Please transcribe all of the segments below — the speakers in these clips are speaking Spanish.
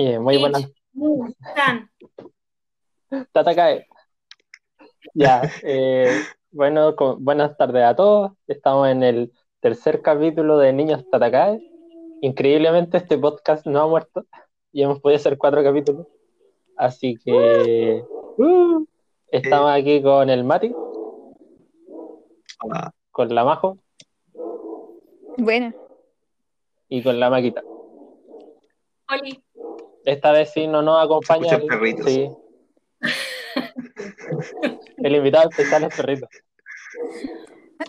Y muy buenas. Tatakae. Ya, eh, bueno, buenas tardes a todos. Estamos en el tercer capítulo de Niños Tatakae. Increíblemente este podcast no ha muerto y hemos podido hacer cuatro capítulos. Así que uh, estamos aquí con el Mati, Hola. con la Majo Bueno, y con la Maquita. Oli. Esta vez sí no nos acompaña el, perritos. sí. el invitado especial es perrito.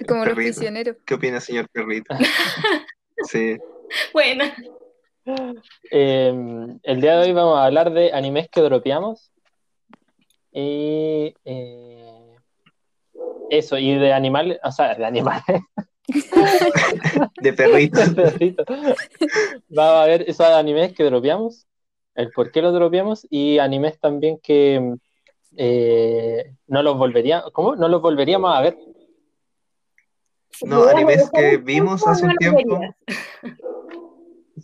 como los Perrito. prisioneros. ¿Qué opina, señor perrito? Sí, Bueno, Eh, el día de hoy vamos a hablar de animes que dropeamos. Y eh, eso, y de animales, o sea, de animales, de perrito. de perritos. Vamos a ver esos animes que dropeamos, el por qué los dropeamos, y animes también que eh, no los volveríamos, ¿cómo? No los volveríamos a ver. No, animes que vimos hace un lo tiempo.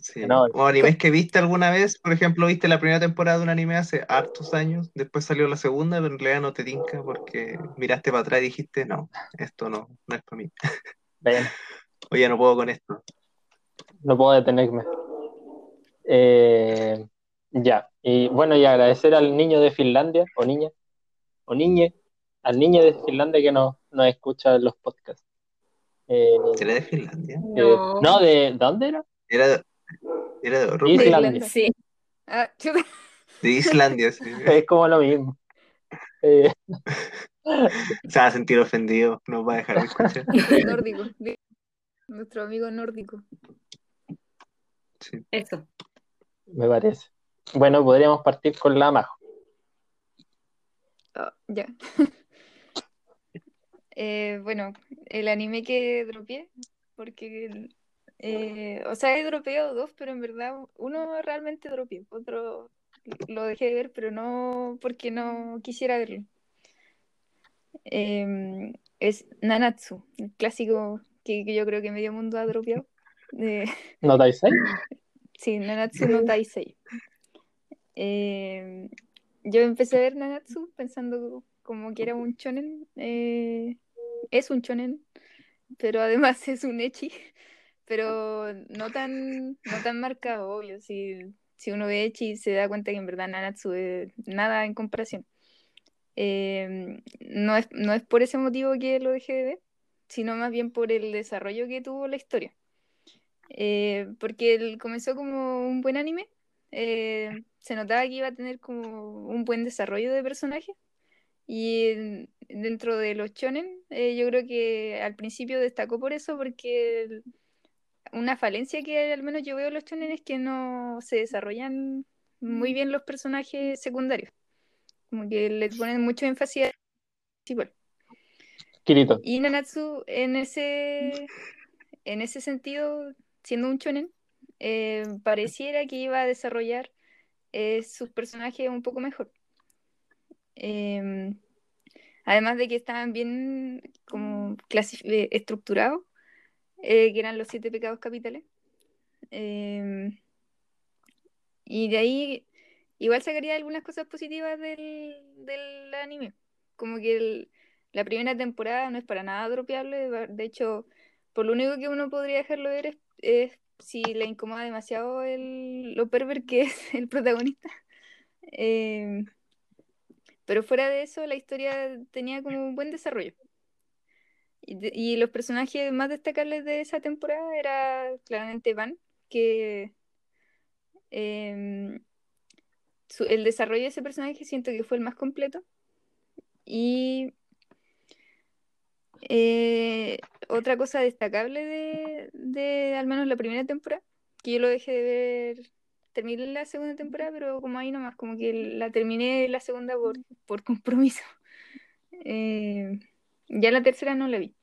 Sí. No. O animes que viste alguna vez, por ejemplo, viste la primera temporada de un anime hace hartos años, después salió la segunda, pero en realidad no te tinca porque miraste para atrás y dijiste, no, esto no, no es para mí. Ven, O ya no puedo con esto. no puedo detenerme. Eh, ya, y bueno, y agradecer al niño de Finlandia, o niña, o niñe, al niño de Finlandia que nos, nos escucha en los podcasts. Eh, ¿Era de Finlandia? eh, No. no, de ¿dónde era? Era de, era de Europa. Islandia. Sí. Ah. De Islandia, sí. Es como lo mismo. Eh, Se va a sentir ofendido, no va a dejar de escuchar. nórdico. di- Nuestro amigo nórdico. Sí. Eso. me parece. Bueno, podríamos partir con la Majo. Ah, ya. Eh, bueno, el anime que dropeé, porque, eh, o sea, he dropeado dos, pero en verdad uno realmente dropeé, otro lo dejé de ver, pero no porque no quisiera verlo. Em, es Nanatsu, el clásico que, que yo creo que medio mundo ha dropeado. ¿No ahí? Sí, Nanatsu no Taisei. Eh, yo empecé a ver Nanatsu pensando como que era un shonen. eh, es un shonen, pero además es un echi. Pero no tan, no tan marcado, obvio. Si, si uno ve echi se da cuenta que en verdad Nanatsu es nada en comparación. Eh, no es, no es por ese motivo que lo dejé de ver, sino más bien por el desarrollo que tuvo la historia. Eh, porque él comenzó como un buen anime, eh, se notaba que iba a tener como un buen desarrollo de personaje. Y en- dentro de los shonen eh, yo creo que al principio destacó por eso porque una falencia que al menos yo veo en los shonen es que no se desarrollan muy bien los personajes secundarios. Como que le ponen mucho énfasis al principal Kirito. y Nanatsu en ese, en ese sentido, siendo un shonen, eh, pareciera que iba a desarrollar eh, sus personajes un poco mejor. Eh, además de que estaban bien como eh, estructurados, que eran los siete pecados capitales. Eh, y de ahí igual sacaría algunas cosas positivas del, del anime. Como que la primera temporada no es para nada dropeable. De hecho, por lo único que uno podría dejarlo ver es si le incomoda demasiado el, lo perver que es el protagonista. Eh, pero fuera de eso, la historia tenía como un buen desarrollo. Y, los personajes más destacables de esa temporada era claramente Van, que em, el desarrollo de ese personaje siento que fue el más completo. Y eh, otra cosa destacable de, al menos la primera temporada, que yo lo dejé de ver, terminé la segunda temporada, pero como ahí nomás, como que la terminé la segunda por, compromiso. Eh, ya la tercera no la vi.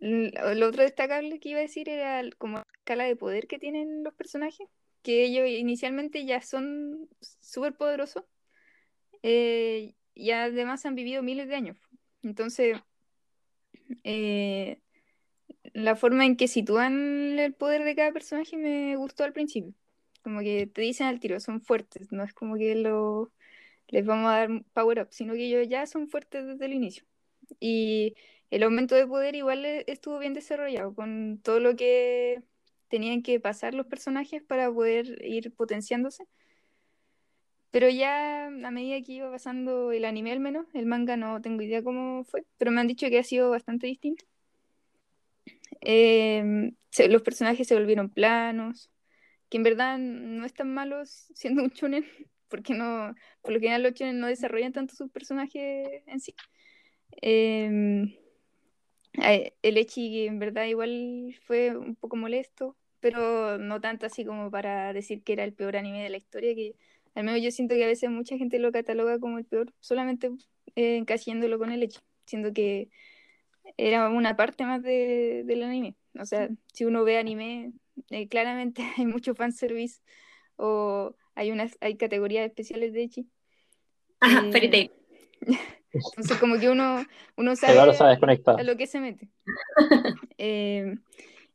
Lo otro destacable que iba a decir era como la escala de poder que tienen los personajes, que ellos inicialmente ya son súper poderosos eh, y además han vivido miles de años. Entonces, eh, la forma en que sitúan el poder de cada personaje me gustó al principio. Como que te dicen al tiro, son fuertes, no es como que lo, les vamos a dar power up, sino que ellos ya son fuertes desde el inicio. Y el aumento de poder igual e- estuvo bien desarrollado, con todo lo que tenían que pasar los personajes para poder ir potenciándose. Pero ya a medida que iba pasando el anime al menos, el manga no tengo idea cómo fue, pero me han dicho que ha sido bastante distinto. Eh, los personajes se volvieron planos, que en verdad no están malos siendo un shonen, porque no, por lo general los shonen no desarrollan tanto sus personajes en sí. Eh, ay, el Echi en verdad igual fue un poco molesto, pero no tanto así como para decir que era el peor anime de la historia, que al menos yo siento que a veces mucha gente lo cataloga como el peor, solamente eh, encasillándolo con el Echi, siendo que era una parte más de, del anime. O sea, si uno ve anime, eh, claramente hay mucho fanservice o hay unas hay categorías especiales de Echi. Ajá, Eh. Entonces, como que uno, uno sabe desconectado. a lo que se mete. Eh,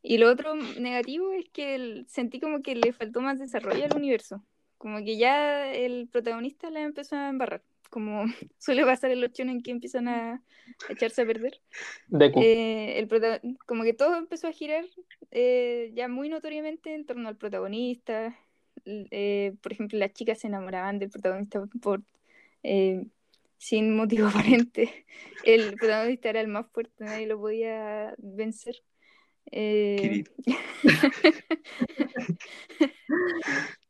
y lo otro negativo es que el- sentí como que le faltó más desarrollo al universo. Como que ya el protagonista la empezó a embarrar. Como suele pasar en los shonen que empiezan a, a echarse a perder. Eh, el como que todo empezó a girar eh, ya muy notoriamente en torno al protagonista. Eh, por ejemplo, las chicas se enamoraban del protagonista por sin motivo aparente. El protagonista era el más fuerte, nadie lo podía vencer. Eh,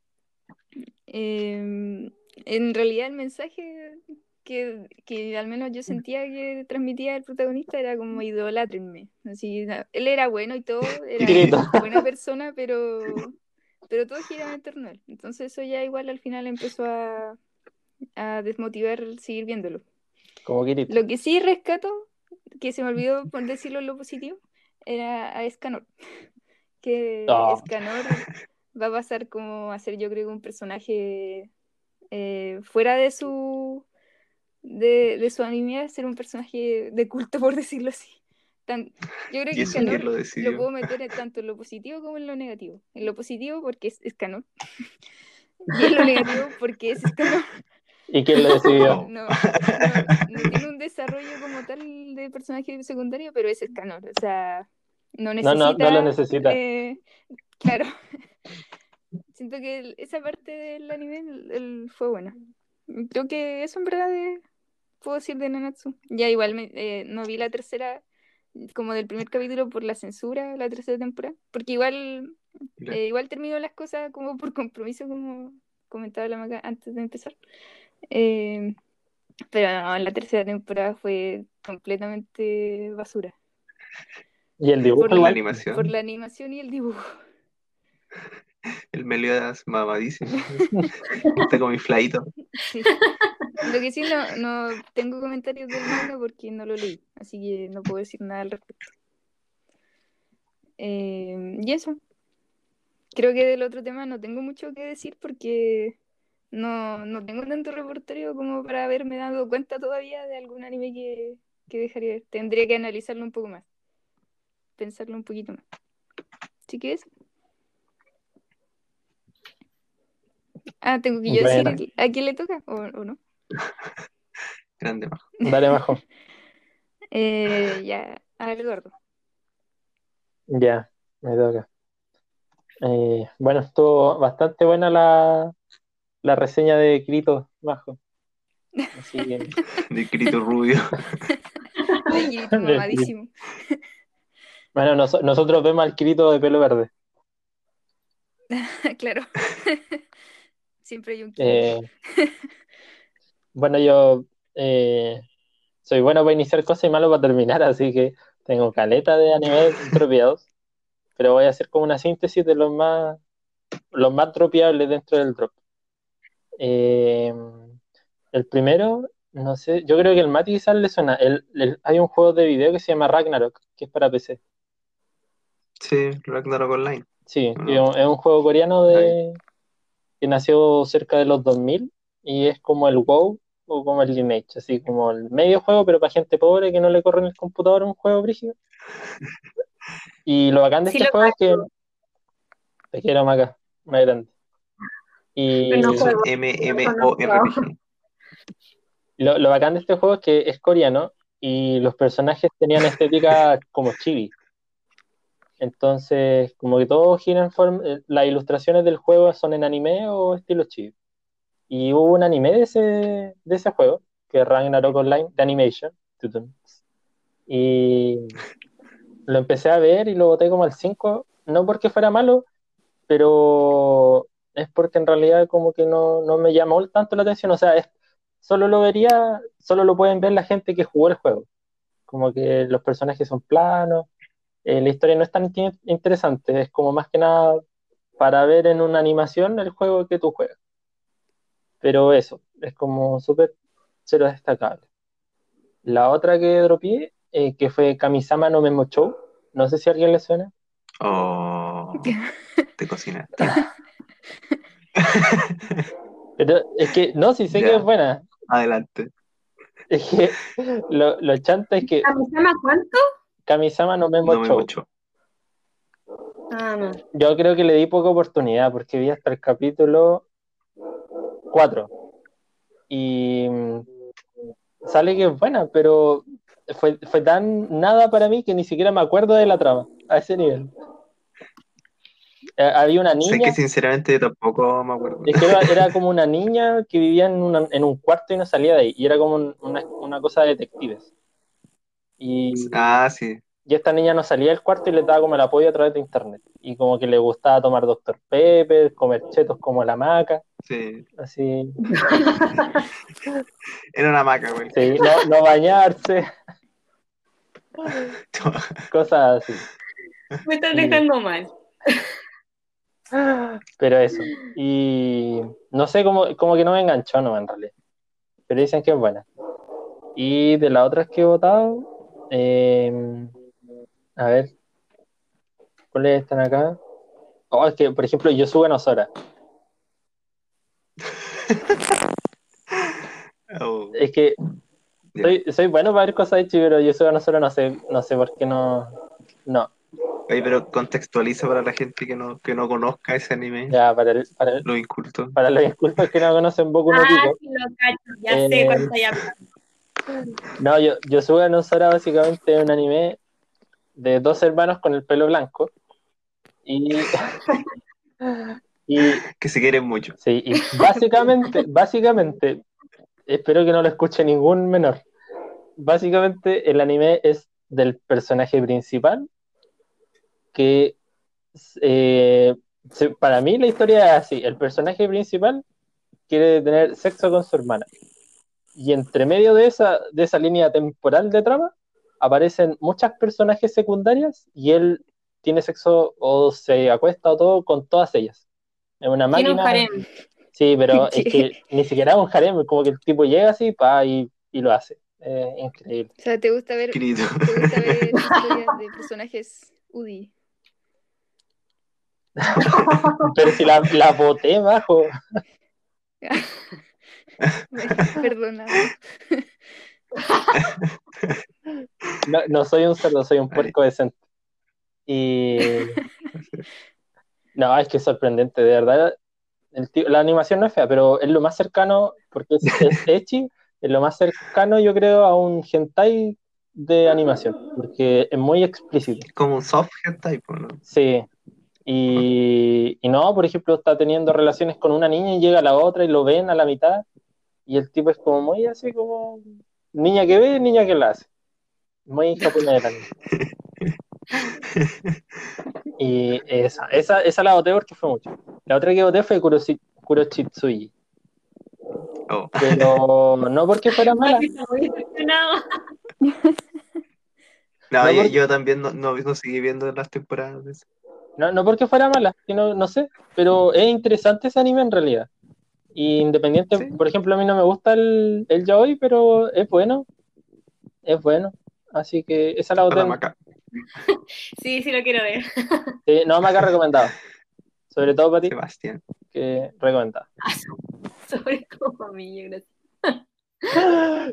Em, en realidad el mensaje que, que al menos yo sentía que transmitía el protagonista era como idolátrenme. Así, él era bueno y todo, era buena persona, pero, pero todo giraba en torno a él. Entonces eso ya igual al final empezó a, a desmotivar seguir viéndolo. Como. Lo que sí rescato, que se me olvidó por decirlo en lo positivo, era a Escanor. Que Oh. Escanor va a pasar como a ser yo creo un personaje eh, fuera de su de, de su anime, ser un personaje de culto, por decirlo así. Tan- yo creo ¿Y que Escanor lo lo puedo meter en tanto en lo positivo como en lo negativo. En lo positivo porque es Escanor. y en lo negativo porque es Escanor. ¿Y quién lo decidió? No, no, no tiene un desarrollo como tal de personaje secundario, pero es Escanor. O sea, no No, necesita. no, no lo necesita. eh, claro. Siento que el- esa parte del anime el- el- fue buena. Creo que eso en verdad de- puedo decir de Nanatsu. Ya igual me- eh, no vi la tercera, como del primer capítulo por la censura, la tercera temporada. Porque igual, eh, igual terminó las cosas como por compromiso, como comentaba la Maca antes de empezar. Eh, pero no, la tercera temporada fue completamente basura. Y el dibujo Por la igual. animación. Por la animación y el dibujo. El Meliodas mamadísimo. Está como infladito. Sí. Lo que sí, no, no tengo comentarios del manga porque no lo leí, así que no puedo decir nada al respecto. Eh, y eso. Creo que del otro tema no tengo mucho que decir porque no, no tengo tanto repertorio como para haberme dado cuenta todavía de algún anime que, que dejaría ver. Tendría que analizarlo un poco más, pensarlo un poquito más. Así que eso. Ah, tengo que yo decir a quién le toca o, o no. Grande majo. Dale, Majo. Eh, ya, a ver, Eduardo. Ya, me toca. Eh, bueno, estuvo bastante buena la, la reseña de Kirito, Majo. Así que, De Kirito Rubio. Mamadísimo. bueno, nos- nosotros vemos al Kirito de pelo verde. claro. Siempre hay un. Eh, bueno, yo eh, soy bueno para iniciar cosas y malo para terminar, así que tengo caleta de animes dropeados, pero voy a hacer como una síntesis de los más, los más dropeables dentro del drop. Eh, el primero, no sé, yo creo que el Mati quizás le suena. El- el- hay un juego de video que se llama Ragnarok, que es para PC. Sí, Ragnarok Online. Sí, y es un- es un juego coreano de, que nació cerca de los 2000 y es como el WoW o como el Lineage, así como el medio juego, pero para gente pobre que no le corre en el computador un juego brígido. Y lo bacán de Sí, este juego es que te quiero Maca, más grande. Y no Es. MMORPG. lo, lo bacán de este juego es que es coreano y los personajes tenían estética como chibi. Entonces, como que todo gira en forma. eh, Las ilustraciones del juego son en anime o estilo chibi. Y hubo un anime de ese, de ese juego, que es Ragnarok Online, de Animation. Y lo empecé a ver y lo boté como al 5, no porque fuera malo, pero es porque en realidad como que no, no me llamó tanto la atención. O sea, es, solo lo vería, solo lo pueden ver la gente que jugó el juego. Como que los personajes son planos, eh, la historia no es tan in- interesante, es como más que nada para ver en una animación el juego que tú juegas. Pero eso, es como súper cero destacable. La otra que dropié, eh, que fue Kamisama no Memo Show, no sé si a alguien le suena. Oh, te cocinaste. Pero es que, no, sí sé Ya. que es buena. Adelante. Es que lo, lo chanta es que ¿A mi llama cuánto? Kamisama no No me Show. mucho. Ah, no. Yo creo que le di poca oportunidad porque vi hasta el capítulo 4. Y mm, sale que es buena, pero fue, fue tan nada para mí que ni siquiera me acuerdo de la trama, a ese nivel. Eh, había una Sé niña, que sinceramente yo tampoco me acuerdo. es que era, era como una niña que vivía en, una- en un cuarto y no salía de ahí, y era como un- una, una cosa de detectives. Y, Ah, sí. y esta niña no salía del cuarto y le daba como el apoyo a través de internet. Y como que le gustaba tomar Dr. Pepper, comer chetos como la maca, Sí. así, Era una maca, güey. sí, no, no bañarse, cosas así. Me estás dejando mal. Pero eso. Y no sé, como, como que no me enganchó, no, en realidad. Pero dicen que es buena. Y de las otras que he votado, eh, a ver, ¿cuáles están acá? Oh, es que, por ejemplo, Yosuga no Sora. Oh, Es que soy, soy bueno para ver cosas de Chi, pero Yosuga no Sora no sé, no sé por qué no. No, Oye, pero contextualiza para la gente que no, que no conozca ese anime, ya, para, el- para, el- lo inculto. para los incultos que no conocen Boku no Ah, Pico. sí, lo cacho. Ya Eh, sé cuánto ya. No, yo, Yosuga no Sora básicamente es un anime de dos hermanos con el pelo blanco. Y, y Que se quieren mucho. sí, y básicamente, básicamente, espero que no lo escuche ningún menor. Básicamente el anime es del personaje principal que eh, para mí la historia es así, el personaje principal quiere tener sexo con su hermana. Y entre medio de esa, de esa línea temporal de trama, aparecen muchas personajes secundarias y él tiene sexo o se acuesta o todo con todas ellas. Es una Tiene un máquina. harem. Sí, pero es que ni siquiera es un harem, como que el tipo llega así pa, y, y lo hace. Eh, increíble. O sea, ¿te gusta ver, te gusta ver historias de personajes UDI? Pero si la, la boté bajo. Perdóname. No, no soy un cerdo, soy un puerco decente. Y. No, es que es sorprendente, de verdad. El tío- la animación no es fea, pero es lo más cercano, porque es, es es lo más cercano, yo creo, a un hentai de animación, porque es muy explícito. Como un soft hentai, ¿no? Sí. Y, y no, por ejemplo, está teniendo relaciones con una niña y llega la otra y lo ven a la mitad, y el tipo es como muy así como niña que ve, niña que la hace. Muy japonés también. Y esa, esa, esa la voté porque fue mucho. La otra que voté fue Kuroshi- Kuroshitsuji. Oh. Pero no porque fuera mala. No, No, yo, porque- yo también no, no, no seguí viendo las temporadas. No, no porque fuera mala, sino, no sé. Pero es interesante ese anime en realidad. Y independiente, Sí. por ejemplo, a mí no me gusta el, el yaoi, pero es bueno. Es bueno. Así que esa la A voté. la en- maca. Sí, sí lo quiero ver. sí, no me ha recomendado. Sobre todo para ti, Sebastián. que recomendado. Sobre todo a mí, yo gracias.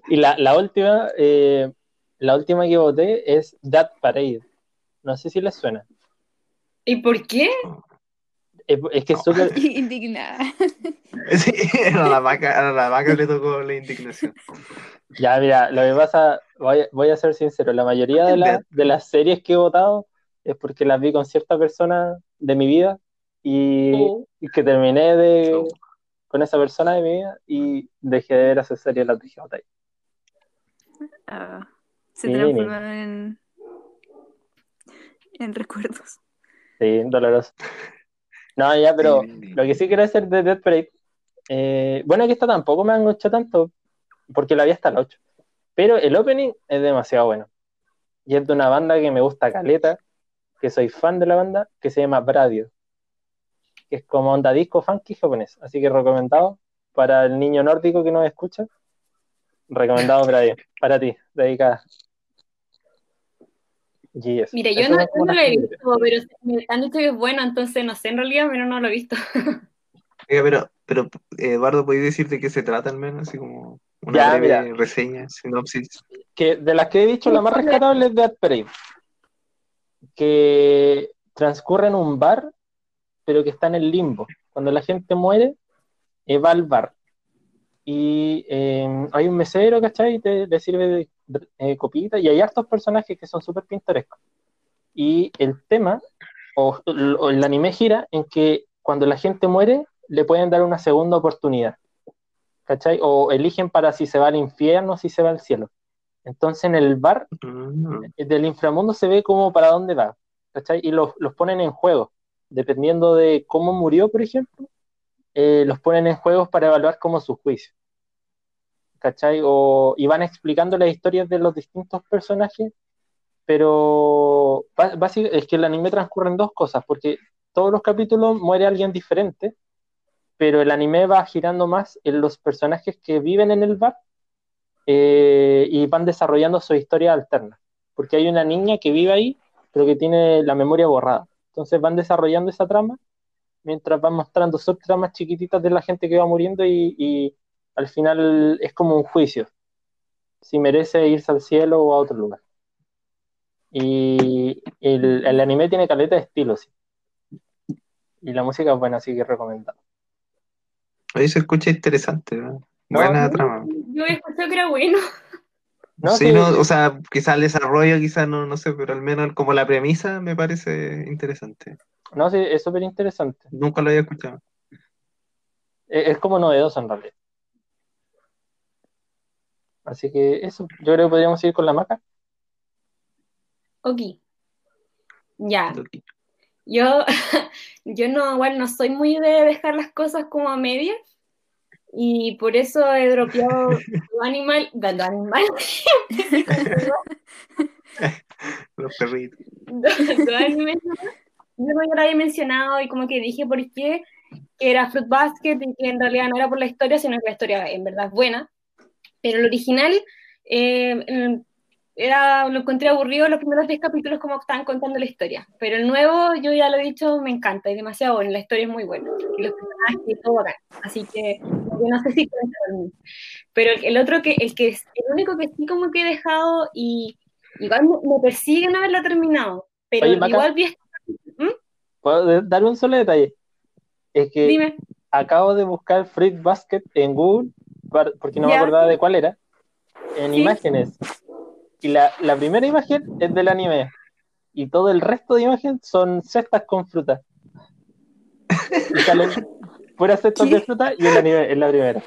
Y la, la última, eh, la última que voté es That Parade. No sé si les suena. ¿Y por qué? Es, es que es súper. Indignada. Sí, a la vaca, a la vaca le tocó la indignación. Ya, mira, lo que pasa, voy, voy a ser sincero, la mayoría de, la- de las series que he votado es porque las vi con cierta persona de mi vida y, Oh. y que terminé de, con esa persona de mi vida y dejé de ver esa serie y las dejé botar. Ah, se Sí, transformaron en, en recuerdos. Sí, doloroso. No, ya, pero sí, lo que sí quiero decir de Death Parade, eh, bueno, que esta tampoco me han hecho tanto, porque la vi hasta la 8, pero el opening es demasiado bueno. Y es de una banda que me gusta caleta, que soy fan de la banda, que se llama Bradio, que es como onda disco funky japonés, así que recomendado para el niño nórdico que nos escucha, recomendado Bradio, para ti, dedicada. Yes. Mira, yo no, no lo he visto, pero me han dicho que es bueno, entonces no sé en realidad, pero no lo he visto. Oiga, pero, pero eh, Eduardo, ¿podéis decir de qué se trata al menos? Así como una Ya, breve mira. reseña, sinopsis. que de las que he dicho, la más rescatable es Death Parade, que transcurre en un bar, pero que está en el limbo. Cuando la gente muere, eh, va al bar. Y eh, hay un mesero, ¿cachai? Y te, le sirve de- eh, copita, y hay hartos personajes que son súper pintorescos. Y el tema, o, o el anime gira en que cuando la gente muere, le pueden dar una segunda oportunidad. ¿Cachai? O eligen para si se va al infierno o si se va al cielo. Entonces en el bar Mm, del inframundo se ve como para dónde va, ¿cachai? Y los, los ponen en juego, dependiendo de cómo murió, por ejemplo, eh, los ponen en juegos para evaluar como su juicio, ¿cachai? O, y van explicando las historias de los distintos personajes, pero ba- básic- es que el anime transcurre en dos cosas, porque todos los capítulos muere alguien diferente, pero el anime va girando más en los personajes que viven en el bar eh, y van desarrollando su historia alterna, porque hay una niña que vive ahí, pero que tiene la memoria borrada. Entonces van desarrollando esa trama mientras van mostrando subtramas chiquititas de la gente que va muriendo y al final es como un juicio, si merece irse al cielo o a otro lugar. Y el, el anime tiene caleta de estilo, sí. Y la música es buena, así que recomendado. Ahí se escucha interesante, ¿no? No, Buena sí. trama. Yo escuché que era bueno. No, sí, sí, no, o sea, quizá el desarrollo, quizá no, no sé, pero al menos como la premisa me parece interesante. no, sí, es súper interesante. Nunca lo había escuchado. Es, es como novedoso en realidad. Así que eso, yo creo que podríamos ir con la maca. Ok. Ya. Yo, yo no, igual no soy muy de dejar las cosas como a medias. Y por eso he dropeado Do Animal, Do Animal, Los perritos. Yo no lo había mencionado y como que dije por qué, que era Fruit Basket y que en realidad no era por la historia, sino que la historia en verdad es buena. Pero el original eh, em, era, lo encontré aburrido los primeros 10 capítulos como estaban contando la historia. Pero el nuevo, yo ya lo he dicho, me encanta, es demasiado bueno, la historia es muy buena. Y los personajes y todo bacán. Así que yo no sé si. Pero el, otro que, el que es el único que sí como que he dejado y igual me, persigue no haberlo terminado. Pero Oye, igual vi este- ¿Puedo de- dar un solo detalle? Es que Dime. acabo de buscar Fruit Basket en Google, porque no me acordaba de cuál era, en Sí. imágenes. Y la, la primera imagen es del anime. Y todo el resto de imágenes son cestas con fruta. Y salen puras cestas ¿Qué? de fruta y el anime es la primera.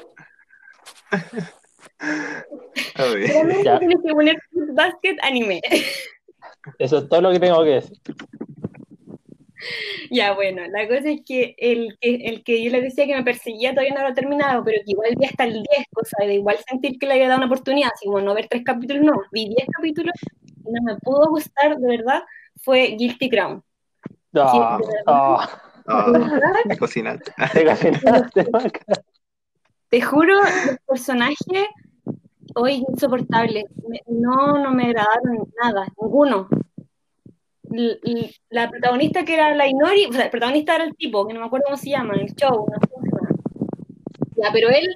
A ver. Solamente Ya. tienes que poner Fruit Basket anime. Eso es todo lo que tengo que decir. Ya, bueno, la cosa es que el, que el que yo les decía que me perseguía todavía no lo he terminado, pero que igual vi hasta el 10, cosa de igual sentir que le había dado una oportunidad, así como no ver tres capítulos, no, vi 10 capítulos y no me pudo gustar, de verdad, fue Guilty Crown. Ah, ah, Ah, cocinaste. te cocinaste, te juro, los personajes hoy insoportables, no, no me agradaron nada, ninguno. La protagonista que era la Inori, o sea, el protagonista era el tipo, que no me acuerdo cómo se llama, el show, no sé cómo se llama. Ya, pero él,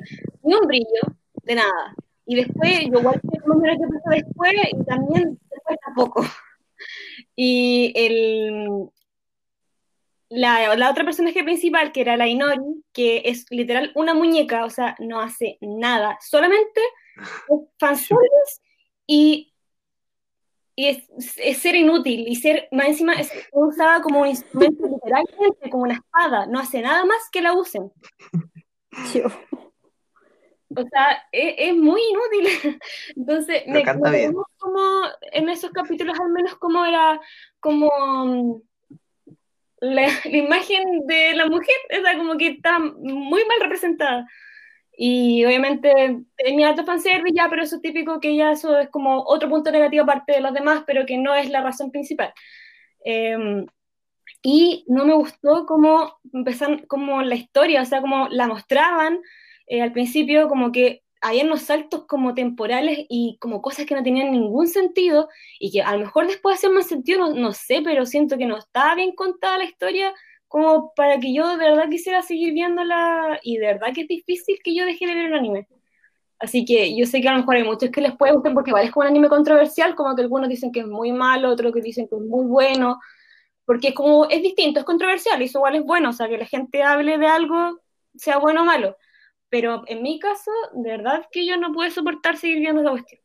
ni un brillo, de nada. Y después, yo igual sé más o menos qué pasó después, y también después tampoco. Y el, la, la otra personaje principal, que era la Inori, que es literal una muñeca, o sea, no hace nada, solamente es fanservice y, y es, es ser inútil, y ser, más encima, es usada como un instrumento literalmente, como una espada, no hace nada más que la usen. Yo. O sea, es, es muy inútil. Entonces, me canta bien. acordamos como en esos capítulos al menos como era como mm, la, la imagen de la mujer, o sea, como que está muy mal representada. Y obviamente tenía alto fanservice ya, pero eso es típico que ya eso es como otro punto negativo aparte de los demás, pero que no es la razón principal. Em, y no me gustó cómo empezaron, como la historia, o sea, como la mostraban eh, al principio, como que había unos saltos como temporales y como cosas que no tenían ningún sentido y que a lo mejor después hacían más sentido, no, no sé, pero siento que no estaba bien contada la historia como para que yo de verdad quisiera seguir viéndola y de verdad que es difícil que yo deje de ver el anime. Así que yo sé que a lo mejor hay muchos que les puede gustar porque igual es como un anime controversial, como que algunos dicen que es muy malo, otros que dicen que es muy bueno, porque es como, es distinto, es controversial y eso igual es bueno, o sea, que la gente hable de algo, sea bueno o malo. Pero en mi caso, de verdad que yo no puedo soportar seguir viendo esa cuestión.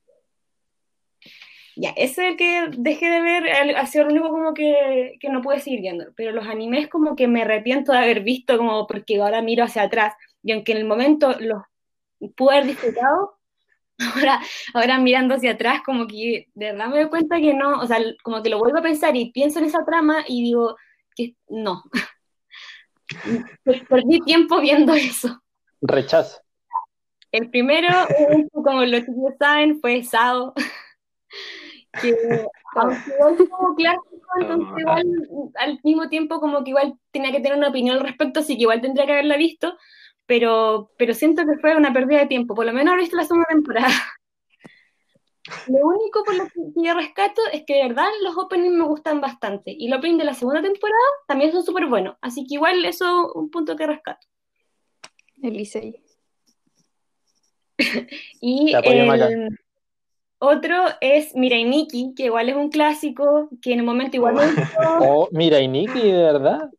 Ya, ese que dejé de ver ha sido el único como que, que no pude seguir viendo. Pero los animes como que me arrepiento de haber visto, como porque ahora miro hacia atrás. Y aunque en el momento los pude haber disfrutado, ahora, ahora mirando hacia atrás, como que de verdad me doy cuenta que no, o sea, como que lo vuelvo a pensar y pienso en esa trama y digo que no. Perdí tiempo viendo eso. Rechazo. El primero, como los chicos saben, fue Sao, que aunque igual como clásico, entonces igual al mismo tiempo como que igual tenía que tener una opinión al respecto, así que igual tendría que haberla visto, pero, pero siento que fue una pérdida de tiempo, por lo menos haber visto la segunda temporada. Lo único por lo que yo rescato es que de verdad los openings me gustan bastante, y los openings de la segunda temporada también son súper buenos, así que igual eso es un punto que rescato. Elisei. Y el otro es Mirai Nikki, que igual es un clásico, que en el momento igual me gustó, Oh, mira, y Nikki, de verdad.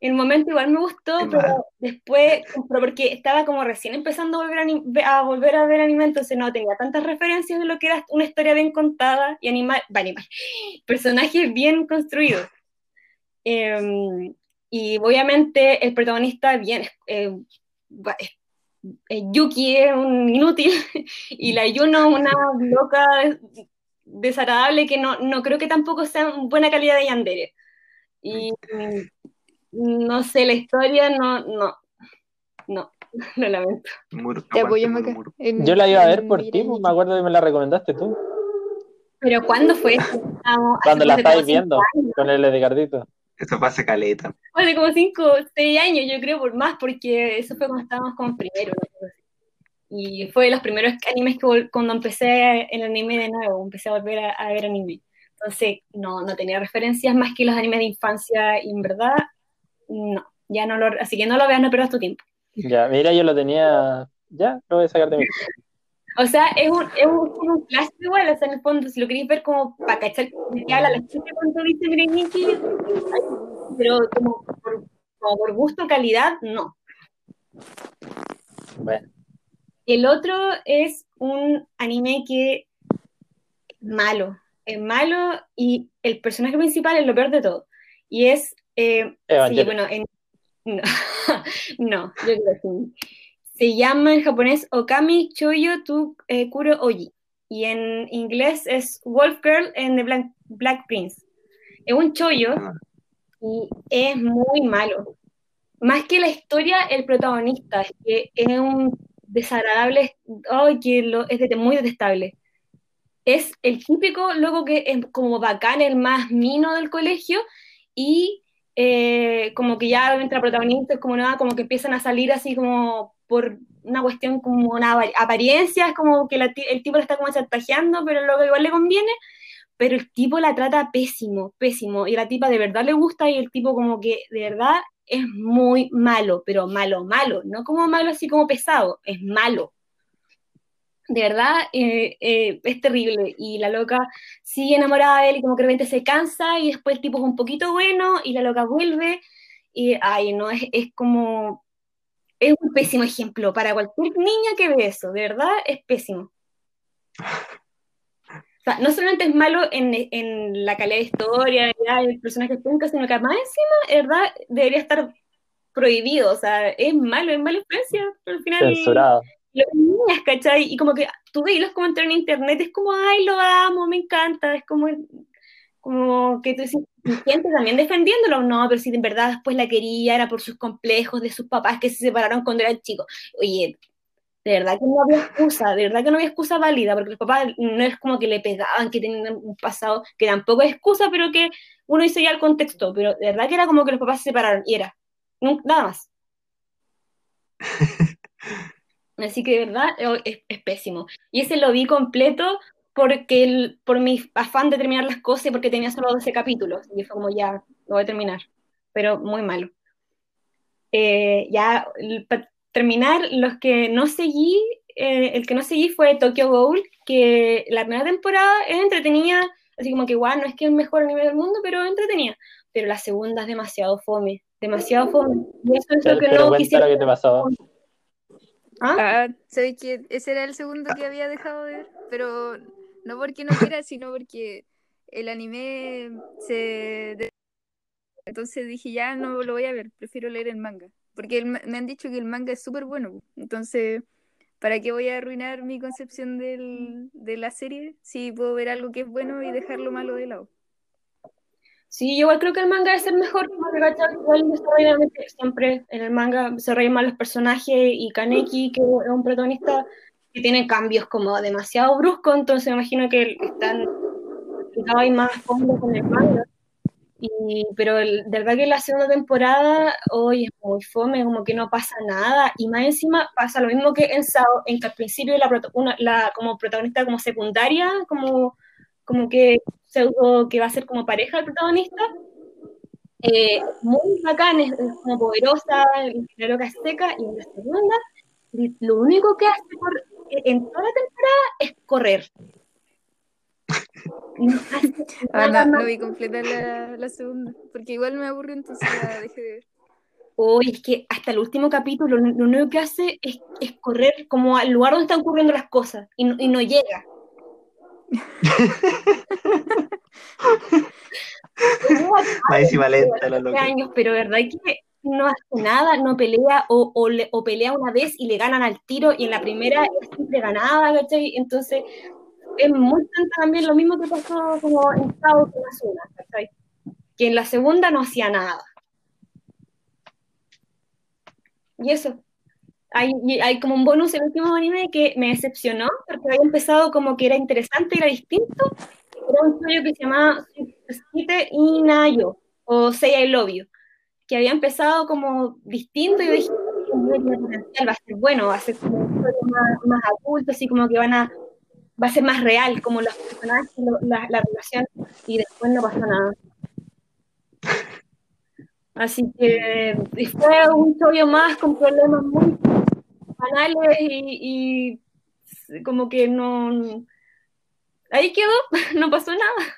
en el momento igual me gustó, Qué pero mal. después, pero porque estaba como recién empezando a volver a, ani- a volver a ver anime, entonces no tenía tantas referencias de lo que era una historia bien contada y animal, va, animal, personajes bien construidos. Em, y obviamente el protagonista bien, eh, Yuki es un inútil y la Yuno una loca des- desagradable que no, no creo que tampoco sea buena calidad de Yandere. Y no sé, la historia no, no, no, lo lamento. Muro, Te apoyo, Yo la iba a ver por ti, pues, me acuerdo que me la recomendaste tú. Pero ¿cuándo fue Cuando la estáis viendo años, con el Edgardito. Eso pasa caleta. Hace como 5 6 años, yo creo, por más, porque eso fue cuando estábamos como primero. así. Y fue de los primeros animes que cuando empecé el anime de nuevo, empecé a volver a, a ver anime. Entonces, no, no tenía referencias más que los animes de infancia, y en verdad, no, ya no lo, así que no lo veas, no pierdas tu tiempo. Ya, mira, yo lo tenía. Ya, lo voy a sacar de mi. O sea, es un, es un, es un clásico igual, o sea, en el fondo, si lo queréis ver como para cachar de qué habla la gente cuando dice Mireniki, pero como por, como por gusto, calidad, no. Bueno, El otro es un anime que es malo, es malo y el personaje principal es lo peor de todo. Y es, eh, sí, bueno, en- no, no, yo creo que sí. Se llama en japonés Okami Choyo tu eh, Kuro Oji. Y en inglés es Wolf Girl and the Black, Black Prince. Es un chollo Ah, y es muy malo. Más que la historia, el protagonista, es que es un desagradable, ay, que lo, es muy detestable. Es el típico loco que es como bacán, el más mino del colegio, y eh, como que ya entra protagonista, es como nada, como que empiezan a salir así como por una cuestión como una apariencia, es como que la el tipo la está como chantajeando, pero luego igual le conviene, pero el tipo la trata pésimo, pésimo, y la tipa de verdad le gusta y el tipo como que de verdad es muy malo, pero malo, malo, no como malo así como pesado, es malo. De verdad, eh, eh, es terrible. Y la loca sigue enamorada de él y como que de repente se cansa y después el tipo es un poquito bueno y la loca vuelve. y, ay, no, es, es como, es un pésimo ejemplo para cualquier niña que ve eso, de verdad, es pésimo. O sea, no solamente es malo en, en la calidad de historia, el personaje público, sino que además encima, de verdad, debería estar prohibido, o sea, es malo, es mala influencia, pero al final... Censurado. Las niñas, ¿cachai? Y como que tú veis los comentarios en internet, es como, ay, lo amo, me encanta, es como, como que tú dices, gente también defendiéndolo, no, pero si en verdad después la quería, era por sus complejos de sus papás que se separaron cuando eran chicos. Oye, de verdad que no había excusa, de verdad que no había excusa válida, porque los papás no es como que le pegaban, que tenían un pasado, que tampoco es excusa, pero que uno dice ya el contexto, pero de verdad que era como que los papás se separaron, y era, nada más. Así que de verdad oh, es, es, pésimo. Y ese lo vi completo porque el, por mi afán de terminar las cosas y porque tenía solo 12 capítulos. Y fue como ya, lo voy a terminar. Pero muy malo. Eh, ya, para terminar, los que no seguí, eh, el que no seguí fue Tokyo Ghoul, que la primera temporada es entretenida, así como que igual no es que es el mejor anime del mundo, pero entretenida. Pero la segunda es demasiado fome, demasiado fome. Y eso es Pero, lo que pero no quisiera. qué te pasó. ¿Ah? Ah, sabes que ese era el segundo que había dejado de ver, pero no porque no quiera, sino porque el anime se... Entonces dije, ya no lo voy a ver, prefiero leer el manga. Porque el me han dicho que el manga es súper bueno. Entonces, ¿para qué voy a arruinar mi concepción del- de la serie si puedo ver algo que es bueno y dejar lo malo de lado? Sí, yo igual creo que el manga debe ser mejor, siempre en el manga desarrollan más los personajes y Kaneki, que es un protagonista que tiene cambios como demasiado bruscos, entonces me imagino que están vez más fondo con el manga. Y, pero el- de verdad que la segunda temporada hoy es muy fome, como que no pasa nada, y más encima pasa lo mismo que en Sao, en que al principio la, una- la como protagonista como secundaria, como, como que pseudo que va a ser como pareja del protagonista, eh, muy bacán, es, como poderosa, la loca seca, y en la segunda, lo único que hace por- en toda la temporada es correr. No Ah, no, vi completa la, la segunda, porque igual me aburrió, entonces la dejé de ver. Hoy es que hasta el último capítulo lo, lo único que hace es, es correr como al lugar donde están ocurriendo las cosas y no, y no llega. Malísima lenta la loca. años, pero verdad que no hace nada, no pelea o, o, le- o pelea una vez y le ganan al tiro y en la primera es siempre ganada, ¿cachai? Entonces es muy tanto también lo mismo que pasó como en Estados Azuna, ¿cachai? Que en la segunda no hacía nada. Y eso. Hay, y hay como un bonus en el último anime que me decepcionó porque había empezado como que era interesante, era distinto. Era un estudio que se llamaba Suite Inayo o Say I Love que había empezado como distinto y dije, "Tiene potencial, va a ser bueno, va a ser como más, más adulto, así como que van a, va a ser más real, como los personajes, lo- la, la relación, y después no pasó nada. Así que fue un chollo más con problemas muy banales y, y como que no... Ahí quedó, no pasó nada.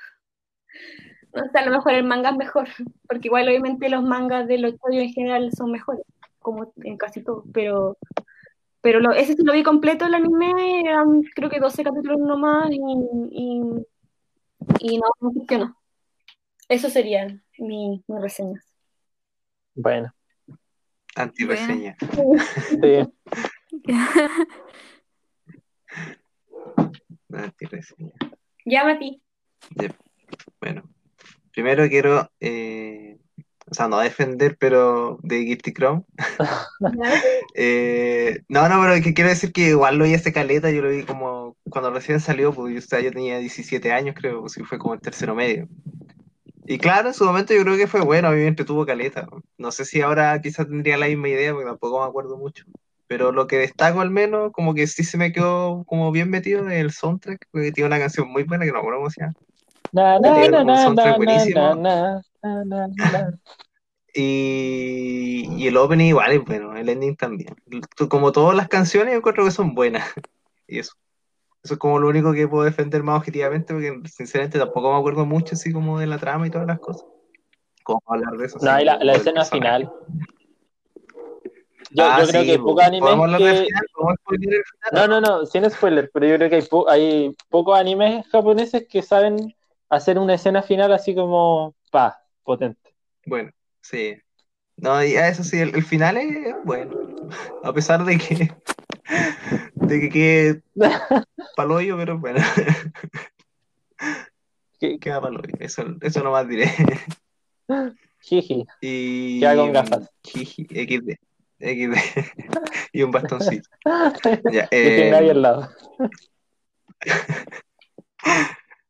O sea, a lo mejor el manga es mejor, porque igual obviamente los mangas de los en general son mejores, como en casi todo, pero... Pero lo, ese sí lo vi completo el anime, eran creo que 12 capítulos nomás y, y, y no no funcionó. Eso serían mi, mis reseñas. Bueno, Antireseña. sí. Antireseña. Llama a ti. Yep. Bueno, primero quiero, eh, o sea, no defender, pero de Guilty Crown. Eh, no, no, pero que quiero decir que igual lo vi hace caleta, yo lo vi como cuando recién salió, pues yo, o sea, yo tenía 17 años, creo, pues fue como el tercero medio. Y claro, en su momento yo creo que fue bueno, a mí me entretuvo caleta. No sé si ahora quizás tendría la misma idea, porque tampoco me acuerdo mucho. Pero lo que destaco al menos, como que sí se me quedó como bien metido en el soundtrack, porque tiene una canción muy buena que no me acuerdo cómo se llama. Na, na, na, na, na, na. Y, y el opening igual es bueno, el ending también. Como todas las canciones, yo encuentro que son buenas. Y eso. Eso es como lo único que puedo defender más objetivamente, porque sinceramente tampoco me acuerdo mucho así como de la trama y todas las cosas. ¿Cómo hablar de eso? No, y la, escena final. Yo, Ah, yo creo sí, que hay po. pocos. No, no, no, sin spoiler, pero yo creo que hay, po- hay pocos animes japoneses que saben hacer una escena final así como, pa, potente. Bueno, sí. No, ya eso sí, el, el final es bueno. A pesar de que de que quede paloyo, pero bueno, Que- queda paloyo. Eso, eso nomás diré. Jiji, Y Queda con gafas. Jiji, XD. XD. y un bastoncito. Ya, y tiene eh, nadie al lado.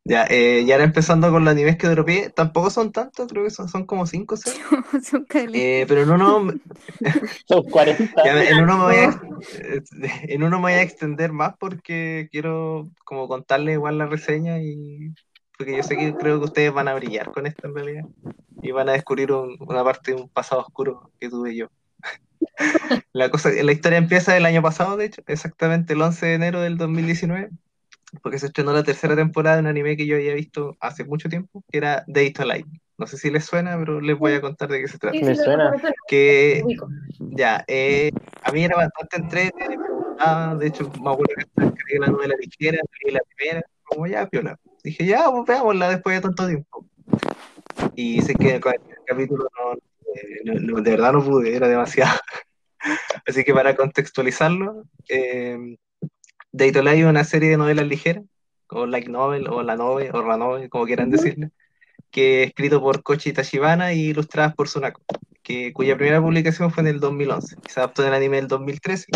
Ya, eh, y ahora empezando con los animes que dropeé, tampoco son tantos, creo que son, son como 5 o 6. Son. Eh, pero en uno, Son 40. Ya, en uno me voy a, en uno me voy a extender más porque quiero como contarle igual la reseña y porque yo sé que creo que ustedes van a brillar con esto en realidad y van a descubrir un- una parte de un pasado oscuro que tuve yo. La cosa, la historia empieza el año pasado, de hecho, exactamente el 11 de enero del 2019, porque se estrenó la tercera temporada de un anime que yo había visto hace mucho tiempo, que era Day to Light. No sé si les suena, pero les voy a contar de qué se trata. Sí, Me sí, lo suena. Que ya, eh, a mí era bastante entrete, me gustaba, de hecho, me acuerdo que la novela ligera, leí la primera, como ya, piola. Dije, ya, pues veámosla después de tanto tiempo. Y sé que con el capítulo no, eh, no- no, de verdad no pude, era demasiado. Así que para contextualizarlo, eh, To Light es una serie de novelas ligeras, o light novel, o la novel, o ranove, como quieran decirle, que es escrito por Kochi Tachibana y ilustradas por Sunako que, cuya primera publicación fue en el 2011. y Se adaptó en el anime del 2013.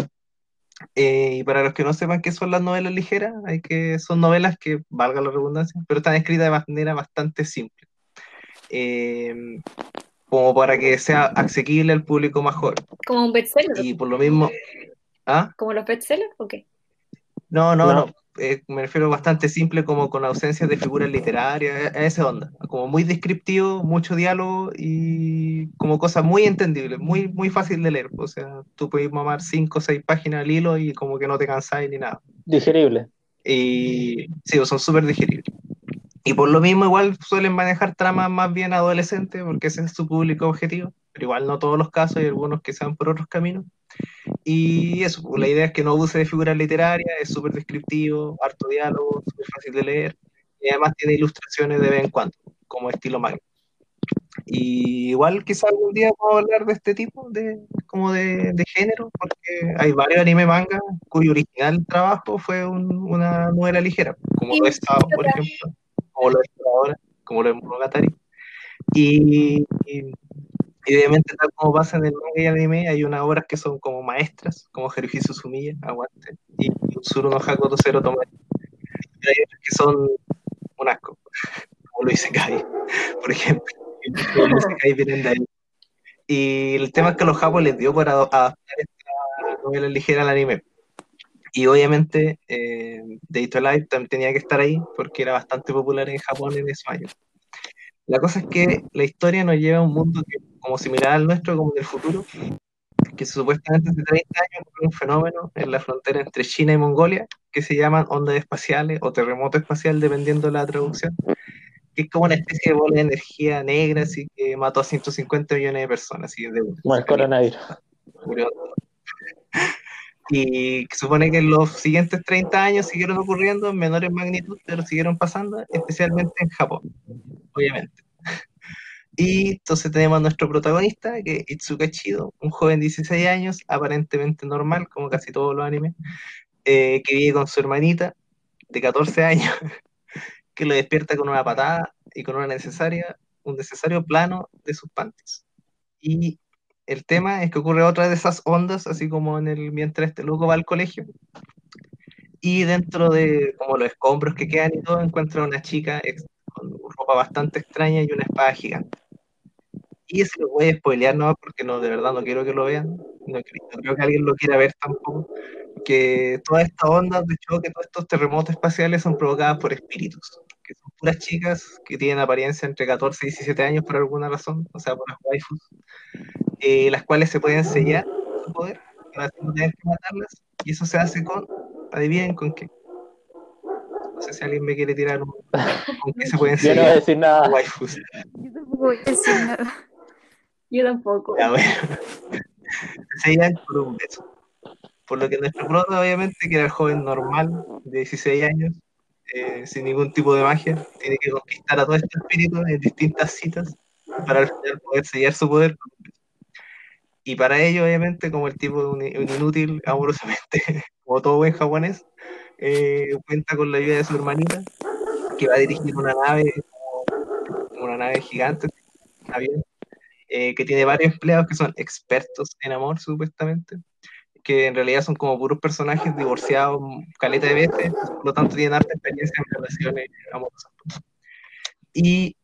Eh, y para los que no sepan qué son las novelas ligeras, hay que, son novelas que, valga la redundancia, pero están escritas de manera bastante simple. Eh, como para que sea asequible al público más joven. Como un bestseller, Y por lo mismo... ¿Ah? como los bestsellers, ¿o qué? No, no, No. no. eh, me refiero bastante simple, como con ausencia de figuras literarias, a a esa onda. Como muy descriptivo, mucho diálogo y como cosas muy entendibles, muy, muy fácil de leer. O sea, tú puedes mamar cinco o seis páginas al hilo y como que no te cansáis ni nada. Digerible. Y sí, son súper digeribles. Y por lo mismo igual suelen manejar tramas más bien adolescentes, porque ese es su público objetivo, pero igual no todos los casos, hay algunos que sean por otros caminos. Y eso, pues, la idea es que no abuse de figuras literarias, es súper descriptivo, harto diálogo, súper fácil de leer, y además tiene ilustraciones de vez en cuando, como estilo manga. Y igual quizá algún día puedo hablar de este tipo, de, como de, de género, porque hay varios anime manga cuyo original trabajo fue un- una novela ligera, como lo es Sao, por ejemplo, como lo es ahora, como lo es Monogatari. Y, y, y obviamente, tal como pasa en el manga y anime, hay unas obras que son como maestras, como Haruhi Suzumiya, Aguante, y Utsuru no Hakoto Zero Tomari. Hay otras que son un asco, como dice Kai, por ejemplo. Y Lo Isekai vienen de ahí. Y el tema es que a los japoneses les dio por adaptar esta novela ligera al anime. Y obviamente, eh, Day to Life también tenía que estar ahí porque era bastante popular en Japón en esos años. La cosa es que la historia nos lleva a un mundo que, como similar al nuestro, como del futuro, que supuestamente hace 30 años ocurrió un fenómeno en la frontera entre China y Mongolia que se llaman ondas espaciales o terremoto espacial, dependiendo de la traducción, que es como una especie de bola de energía negra, así que mató a 150 millones de personas, así de. Como el coronavirus. Y se supone que en los siguientes 30 años siguieron ocurriendo en menores magnitud, pero siguieron pasando, especialmente en Japón, obviamente. Y entonces tenemos a nuestro protagonista, que es Itsuka Chido, un joven de 16 años, aparentemente normal, como casi todos los animes, eh, que vive con su hermanita de 14 años, que lo despierta con una patada y con una necesaria, un necesario plano de sus panties. Y el tema es que ocurre otra de esas ondas, así como en el mientras este loco va al colegio. Y dentro de como los escombros que quedan y todo, encuentra una chica con ropa bastante extraña y una espada gigante. Y eso lo voy a spoilear no porque no, de verdad no quiero que lo vean. No, creo- no creo que alguien lo quiera ver tampoco. Que todas estas ondas de choque, todos estos terremotos espaciales son provocadas por espíritus. Que son puras chicas que tienen apariencia entre 14 y 17 años por alguna razón, o sea, por las waifus eh, las cuales se pueden sellar su poder para así no tener que matarlas. Y eso se hace con, adivinen con qué. No sé si alguien me quiere tirar un, con qué se pueden Yo no voy a sellar decir nada. waifus. Yo tampoco voy a decir nada. Yo tampoco. Ya, bueno. 16 años por un beso. Por lo que nuestro prota, obviamente, que era el joven normal, de 16 años, eh, sin ningún tipo de magia, tiene que conquistar a todo este espíritu en distintas citas para al final poder sellar su poder. Y para ello, obviamente, como el tipo un, inútil, amorosamente, como todo buen japonés, eh, cuenta con la ayuda de su hermanita, que va a dirigir una nave, una nave gigante, un eh, que tiene varios empleados que son expertos en amor, supuestamente, que en realidad son como puros personajes divorciados, caleta de veces, por lo tanto tienen harta experiencia en relaciones amorosas. Y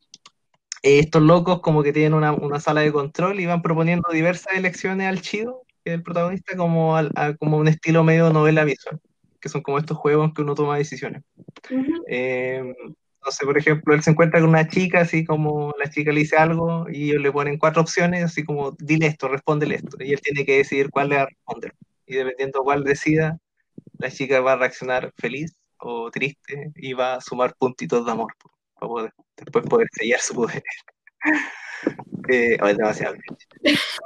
eh, estos locos como que tienen una, una sala de control y van proponiendo diversas elecciones al Chido, que es el protagonista, como, al- a- como un estilo medio novela visual, que son como estos juegos en que uno toma decisiones. Ujú. Eh, por ejemplo, él se encuentra con una chica, así como la chica le dice algo y ellos le ponen cuatro opciones, así como dile esto, respóndele esto, y él tiene que decidir cuál le va a responder. Y dependiendo cuál decida, la chica va a reaccionar feliz o triste y va a sumar puntitos de amor po, para poder, después poder sellar su poder. Eh, oh, es demasiado.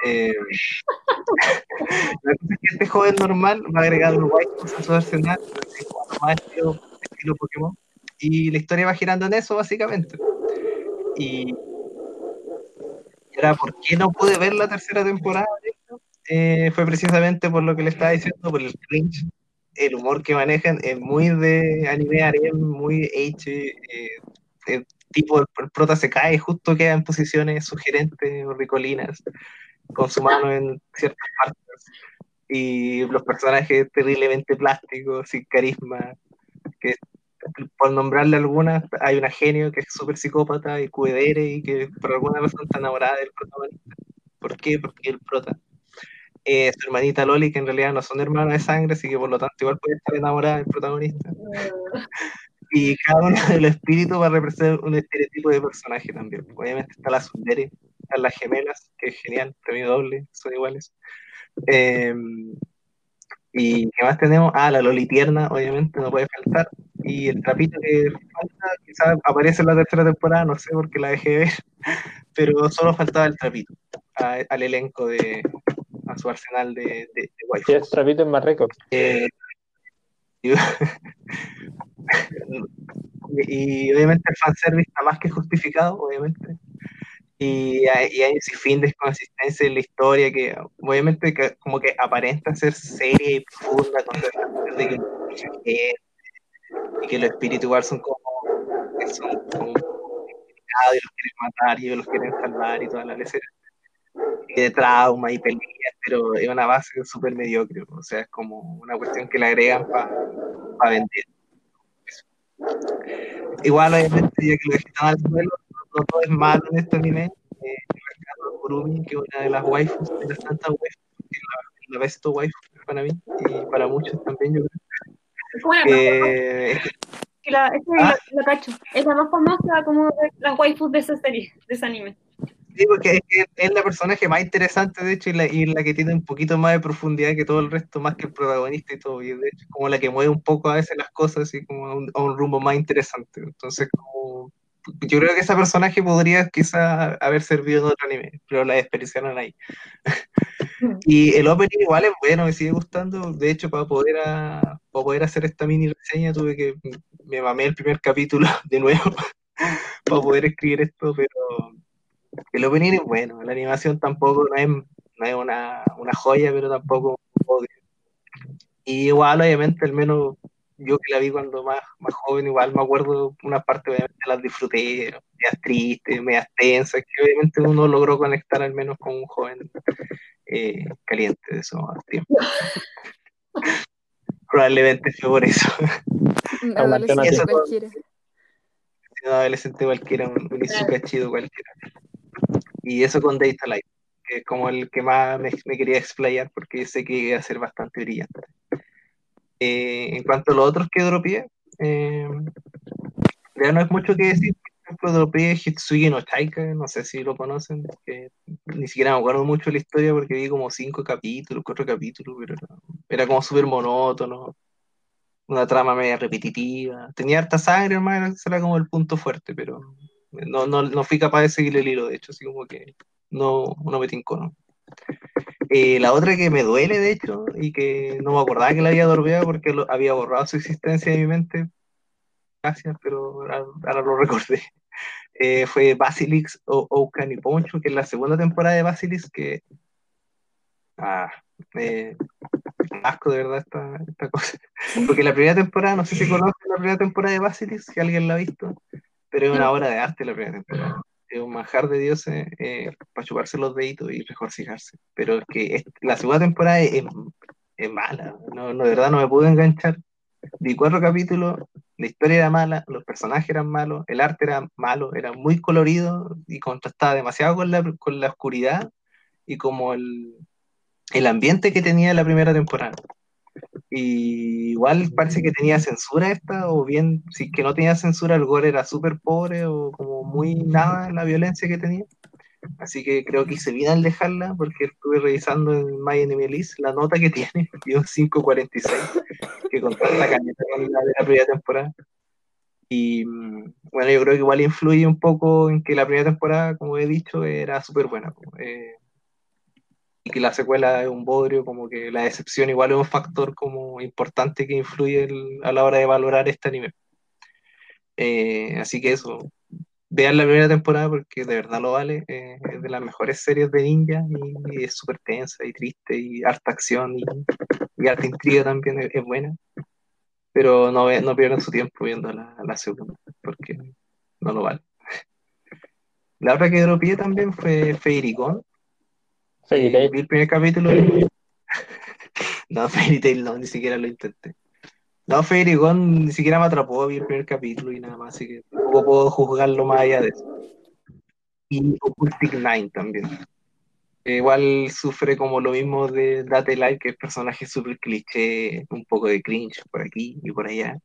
Eh, este joven normal va a agregar un waifus a su arsenal, estilo Pokémon, y la historia va girando en eso, básicamente. Y ahora, ¿por qué no pude ver la tercera temporada? Eh, fue precisamente por lo que le estaba diciendo, por el cringe. El humor que manejan es muy de anime muy H. eh, el tipo, el, el prota se cae, justo queda en posiciones sugerentes ricolinas, con su mano en ciertas partes. Y los personajes terriblemente plásticos, sin carisma, que por nombrarle algunas, hay una genio que es súper psicópata y cuidere y que por alguna razón está enamorada del protagonista. ¿Por qué? Porque el prota. Eh, su hermanita Loli, que en realidad no son hermanas de sangre, así que por lo tanto igual puede estar enamorada del protagonista. Y cada uno de los espíritus va a representar un estereotipo de personaje también. Obviamente está la Sundere, están las gemelas, que es genial, premio doble, son iguales. Eh, ¿Y qué más tenemos? Ah, la Loli tierna, obviamente, no puede faltar. Y el trapito que falta, quizás aparece en la tercera temporada, no sé por qué la dejé de ver, pero solo faltaba el trapito a- al elenco de, a su arsenal de, de, de es trapito es más rico. Eh, y, y obviamente el fanservice está más que justificado, obviamente. Y hay, y hay ese fin de consistencia en la historia que obviamente que, como que aparenta ser seria y profunda con de que, eh, y que los espíritus igual son como, que son como y los quieren matar y los quieren salvar y toda la lecera y de trauma y peleas, pero es una base súper mediocre, o sea, es como una cuestión que le agregan para vender. Igual, obviamente, ya que lo dejan al suelo, no todo es malo en este anime. Eh, rescato a Kurumi, que es una de las waifus, de las tantas waifus, que es la, la besto waifu para mí y para muchos también, yo creo. Bueno, Que, que la, esa Ah. la, la cacho. Es la más famosa como de las waifus de esa serie, de ese anime. Sí, porque es, es la personaje más interesante, de hecho, y la, y la que tiene un poquito más de profundidad que todo el resto, más que el protagonista y todo, y de hecho, como la que mueve un poco a veces las cosas, así como a un, a un rumbo más interesante. Entonces, como, yo creo que ese personaje podría quizá haber servido en otro anime, pero la desperdiciaron ahí. Y el opening igual es bueno, me sigue gustando. De hecho, para poder, a- para poder hacer esta mini reseña tuve que, me mamé el primer capítulo de nuevo para poder escribir esto, pero el opening es bueno. La animación tampoco no es, no es una, una joya, pero tampoco un odio. Y igual, obviamente, al menos yo que la vi cuando más, más joven, igual me acuerdo unas partes, obviamente las disfruté, medias tristes, medias tensas, que obviamente uno logró conectar al menos con un joven eh, caliente de esos tiempos. Probablemente fue por eso. Un una adolescente cualquiera. un adolescente cualquiera, un, un chido cualquiera. Y eso con Data Light, que es como el que más me, me quería explayar porque sé que iba a ser bastante brillante. Eh, en cuanto a los otros que dropeé, eh, ya no es mucho que decir. Por ejemplo, dropeé Hitsugi no Taika, no sé si lo conocen, ni siquiera me acuerdo mucho de la historia porque vi como cinco capítulos, cuatro capítulos, pero era, era como súper monótono, una trama media repetitiva. Tenía harta sangre, hermano, ese era como el punto fuerte, pero No, no, no fui capaz de seguir el hilo, de hecho, así como que no, no me tincó, ¿no? Eh, la otra que me duele, de hecho, y que no me acordaba que la había dormido porque lo, había borrado su existencia de mi mente. Gracias, pero ahora, ahora lo recordé. Eh, fue Basilix o Okan Poncho, que es la segunda temporada de Basilix, que. Ah, eh, asco de verdad esta, esta, cosa. Porque la primera temporada, no sé si conocen la primera temporada de Basilix, si alguien la ha visto, pero es una obra de arte la primera temporada es un manjar de Dios eh, para chuparse los deditos y regocijarse. Pero es que la segunda temporada es, mala, no, de verdad no me pude enganchar. Vi cuatro capítulos, la historia era mala, los personajes eran malos, el arte era malo, era muy colorido y contrastaba demasiado con la, con la oscuridad y como el, el ambiente que tenía la primera temporada. Y igual parece que tenía censura esta, o bien, si que no tenía censura, el gore era súper pobre o como muy nada la violencia que tenía. Así que creo que hice bien al dejarla, porque estuve revisando en My Enemy List la nota que tiene, un 5.46, que con la de la primera temporada. Y mm, bueno, yo creo que igual influye un poco en que la primera temporada, como he dicho, era súper buena. Eh, y que la secuela es un bodrio, como que la decepción igual es un factor como importante que influye a la hora de valorar este anime. Eh, así que eso, vean la primera temporada porque de verdad lo vale, eh, es de las mejores series de ninja y, es súper tensa y triste y harta acción y, y harta intriga también es, buena, pero no, no pierdan su tiempo viendo la, la segunda porque no lo vale. La otra que dropié también fue Feiricon, Fairy Vi el primer capítulo. no, Fairy Tail no, ni siquiera lo intenté. No, Fairy Gone ni siquiera me atrapó, vi el primer capítulo y nada más, así que tampoco puedo juzgarlo más allá de eso. Y Occultic Nine también. igual sufre como lo mismo de Date Light, que es personaje súper cliché, un poco de cringe por aquí y por allá.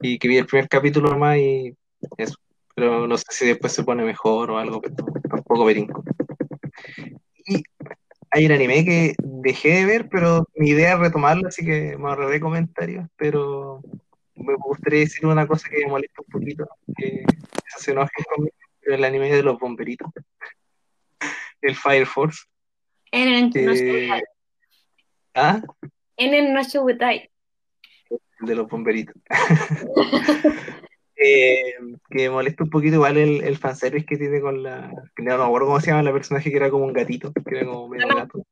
Y que vi el primer capítulo más y eso. Pero no sé si después se pone mejor o algo, pero tampoco brinco hay un anime que dejé de ver, pero mi idea es retomarlo, así que me ahorraré comentarios, pero me gustaría decir una cosa que me molesta un poquito, que se enoje conmigo, pero el anime de los bomberitos, el Fire Force. En el ¿Ah? En el Noche De los bomberitos. Eh, que molesta un poquito igual el, el fanservice que tiene con la. No me acuerdo cómo se llama la personaje que era como un gatito, que era como medio gato.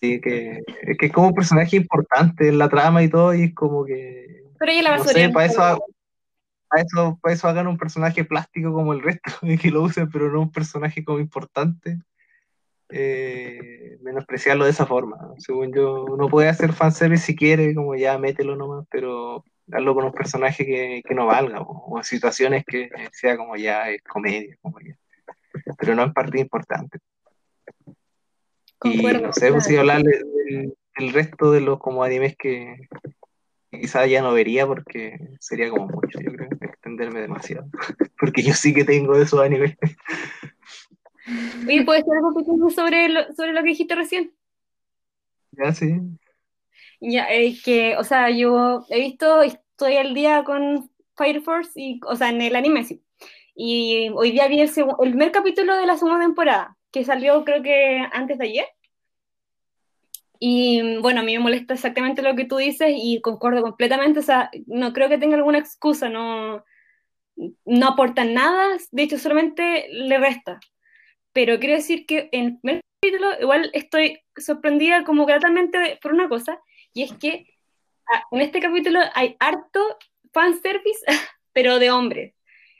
Sí, que es que es como un personaje importante en la trama y todo, y es como que. Pero ella la no sé, para eso, para eso, para eso hagan un personaje plástico como el resto, y que lo usen, pero no un personaje como importante. Eh, menospreciarlo de esa forma. Según yo, uno puede hacer fanservice si quiere, como ya mételo nomás, pero darlo con un personaje que, que no valga, o, en situaciones que sea como ya es comedia, como ya. pero no en parte importante. y no sé, pues si hablar del, resto de los como animes que, quizás ya no vería porque sería como mucho, yo creo, extenderme demasiado. porque yo sí que tengo esos animes. ¿Y ¿puedes ser algo sobre lo, sobre lo que dijiste recién? Ya, sí. Ya, es que, o sea, yo he visto, estoy al día con Fire Force, y, o sea, en el anime, sí. Y hoy día vi el, el primer capítulo de la segunda temporada, que salió creo que antes de ayer. Y bueno, a mí me molesta exactamente lo que tú dices y concuerdo completamente, o sea, no creo que tenga alguna excusa, no, no aporta nada, de hecho solamente le resta. Pero quiero decir que en el primer capítulo igual estoy sorprendida como gratamente por una cosa, y es que ah, en este capítulo hay harto fanservice, pero de hombres,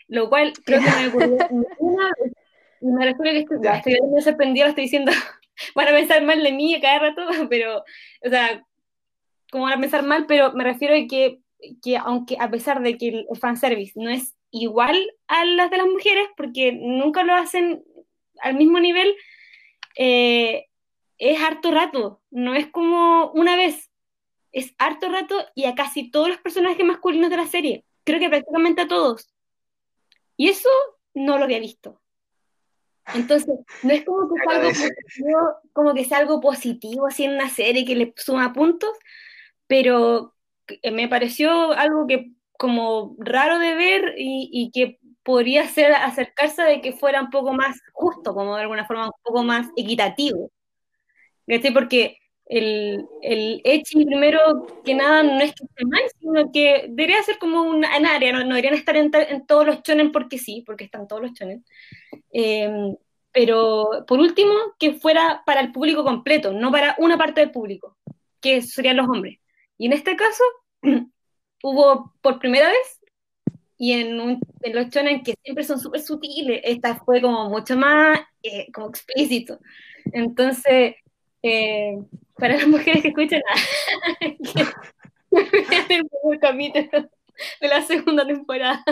lo cual creo que me ocurrió una vez. Me refiero que estoy, ya. estoy sorprendida, estoy diciendo, van a pensar mal de mí a cada rato, pero, o sea, como van a pensar mal, pero me refiero a que, que aunque a pesar de que el fanservice no es igual a las de las mujeres, porque nunca lo hacen al mismo nivel, eh, es harto rato, no es como una vez, es harto rato y a casi todos los personajes masculinos de la serie. Creo que prácticamente a todos. Y eso no lo había visto. Entonces, no es como que, sea algo positivo, como que sea algo positivo así en una serie que le suma puntos, pero me pareció algo que como raro de ver y, y que podría ser acercarse de que fuera un poco más justo, como de alguna forma un poco más equitativo. ¿Cachai? Porque el, el Echi, primero que nada, no es que esté mal, sino que debería ser como un, un área, no, no deberían estar en, en, todos los chonen porque sí, porque están todos los chonen. Eh, pero por último, que fuera para el público completo, no para una parte del público, que serían los hombres. Y en este caso, hubo por primera vez y en, un, en los shonen que siempre son súper sutiles, esta fue como mucho más eh, como explícito. Entonces, eh, para las mujeres que escuchan, que vean el primer capítulo de la segunda temporada.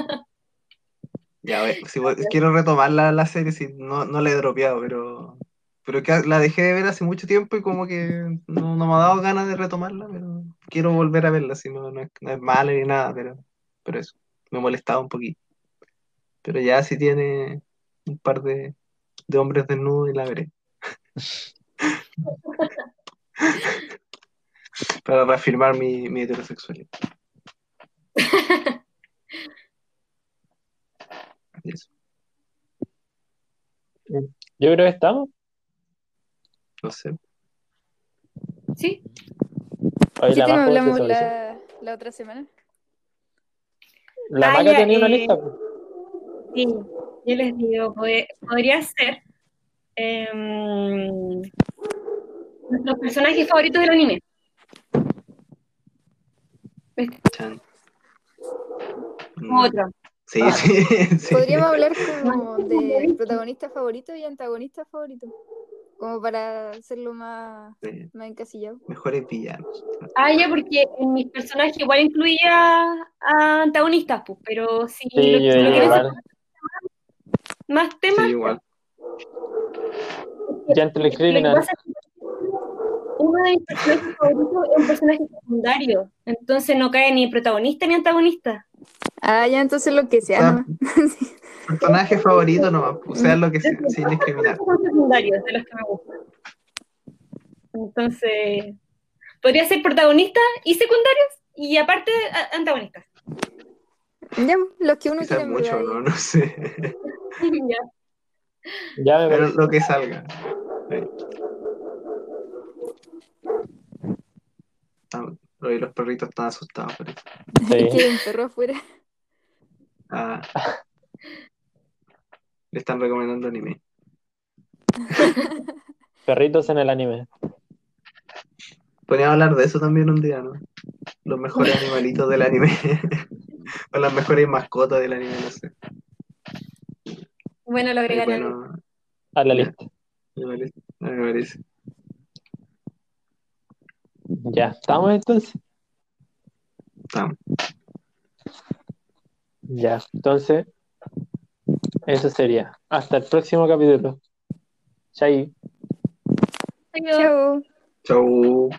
Ya, si, quiero retomar la, la serie, si no, no la he dropeado, pero, pero que la dejé de ver hace mucho tiempo y como que no, no me ha dado ganas de retomarla, pero quiero volver a verla, si no, no, es, no es mala ni nada, pero, pero eso me molestaba un poquito. Pero ya si tiene un par de, de hombres desnudos y la veré. Para reafirmar mi, mi heterosexualidad. Yo creo que estamos. No sé. ¿Sí? Hoy ¿Qué la tema Majo hablamos la, la otra semana? La Ah, Maca tenía una eh, lista. Sí, yo les digo, pod- podría ser em, nuestros personajes favoritos del anime. Chan. Como otro. Sí, sí, sí. Podríamos hablar como de protagonista favorito y antagonista favorito. Como para hacerlo más, Sí, más encasillado. Mejores villanos. Ah, ya, porque en mis personajes igual incluía a antagonistas, pues, pero si Sí, lo, yo si lo quieren igual. sacar más Sí, temas, igual. Gentle Lo que Criminal. pasa es que uno de mis personajes favoritos es un personaje secundario, entonces no cae ni protagonista ni antagonista. Ah, ya, entonces lo que sea. Ah. nomás. Personaje favorito nomás, o sea, lo que sea, sin discriminar. Son secundarios de los que me gustan. Entonces, podría ser protagonistas y secundarios y aparte a- antagonistas. Ya, los que uno Quizás en mucho, ¿no? No sé. Ya. Ya me Pero lo que salga. Sí. Oye, los perritos están asustados por eso. Sí. Un perro afuera. Ah. Le están recomendando anime. Perritos en el anime. Podríamos hablar de eso también un día, ¿no? Los mejores animalitos del anime. o las mejores mascotas del anime, no sé. Bueno, lo agregaré. bueno, A la lista. parece. Me parece. Ya, ¿estamos entonces? Estamos. Ya, entonces, eso sería. Hasta el próximo capítulo. Chai. Chao. Chau.